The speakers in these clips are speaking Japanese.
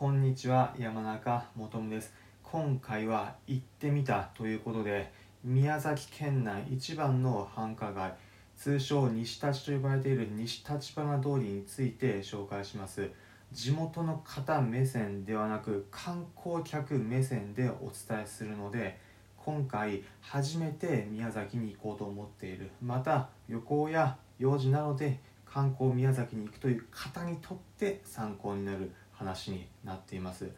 こんにちは山中もとむです。今回は行ってみたということで宮崎県内一番の繁華街通称西立と呼ばれている西立花通りについて紹介します。地元の方目線ではなく観光客目線でお伝えするので今回初めて宮崎に行こうと思っている。また旅行や用事などで観光宮崎に行くという方にとって参考になる話になっています。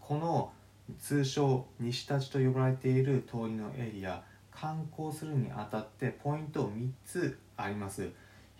この通称西立と呼ばれている通りのエリア観光するにあたってポイント3つあります。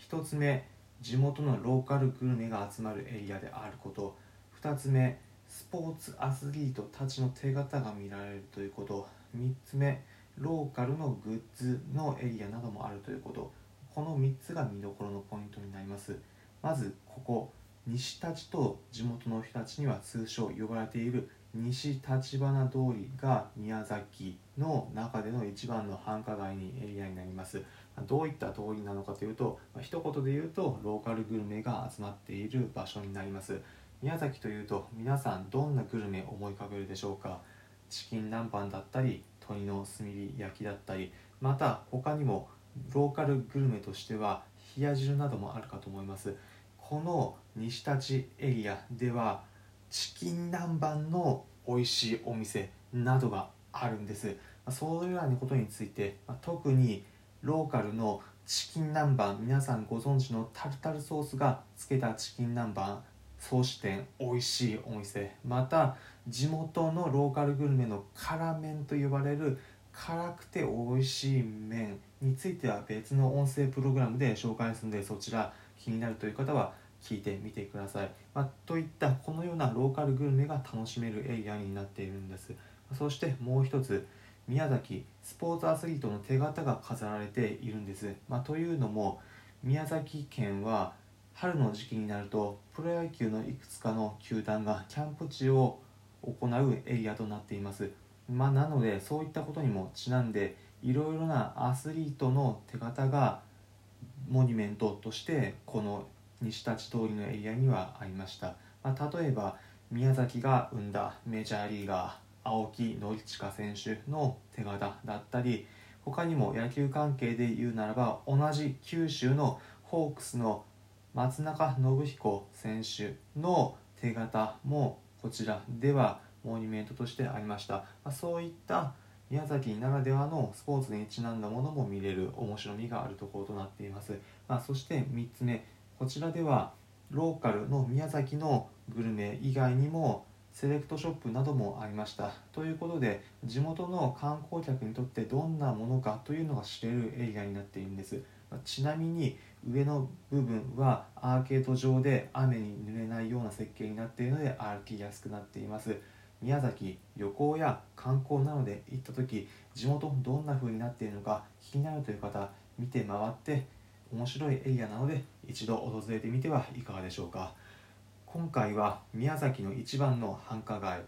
1つ目地元のローカルグルメが集まるエリアであること。2つ目スポーツアスリートたちの手形が見られるということ。3つ目ローカルのグッズのエリアなどもあるということ。この3つが見どころのポイントになります。まずここ。西立と地元の人たちには通称呼ばれている西立花通りが宮崎の中での一番の繁華街にエリアになります。どういった通りなのかというと一言で言うとローカルグルメが集まっている場所になります。宮崎というと皆さんどんなグルメ思い浮かべるでしょうか？チキン南蛮だったり鶏の炭火焼きだったりまた他にもローカルグルメとしては冷や汁などもあるかと思います。この西立エリアではチキン南蛮の美味しいお店などがあるんです。そういうようなことについて特にローカルのチキン南蛮皆さんご存知のタルタルソースがつけたチキン南蛮総支店美味しいお店。また地元のローカルグルメの辛麺と呼ばれる辛くて美味しい麺については別の音声プログラムで紹介するのでそちら気になるという方は聞いてみてください、まあ、といったこのようなローカルグルメが楽しめるエリアになっているんです。そしてもう一つ宮崎スポーツアスリートの手形が飾られているんです、まあ、というのも宮崎県は春の時期になるとプロ野球のいくつかの球団がキャンプ地を行うエリアとなっています。まあ、なのでそういったことにもちなんでいろいろなアスリートの手形がモニュメントとしてこの西立通りのエリアにはありました、まあ、例えば宮崎が生んだメジャーリーガー青木宣親選手の手形だったり他にも野球関係で言うならば同じ九州のホークスの松中信彦選手の手形もこちらではモニュメントとしてありました、ま、そういった宮崎ならではのスポーツにちなんだものも見れる面白みがあるところとなっています、まあ、そして3つ目こちらではローカルの宮崎のグルメ以外にもセレクトショップなどもありました。ということで地元の観光客にとってどんなものかというのが知れるエリアになっているんです。ちなみに上の部分はアーケード上で雨に濡れないような設計になっているので歩きやすくなっています。宮崎旅行や観光などで行った時地元どんな風になっているのか気になるという方見て回って面白いエリアなので一度訪れてみてはいかがでしょうか。今回は宮崎の一番の繁華街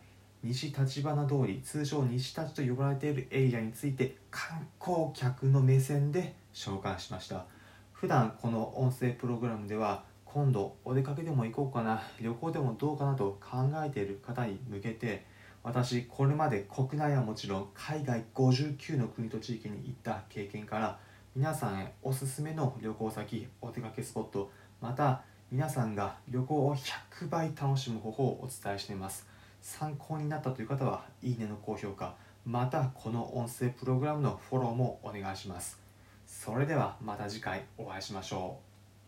西立花通り通称西立と呼ばれているエリアについて観光客の目線で紹介しました。普段この音声プログラムでは今度お出かけでも行こうかな旅行でもどうかなと考えている方に向けて私これまで国内はもちろん海外59の国と地域に行った経験から皆さんへおすすめの旅行先お出かけスポットまた皆さんが旅行を100倍楽しむ方法をお伝えしています。参考になったという方はいいねの高評価またこの音声プログラムのフォローもお願いします。それではまた次回お会いしましょう。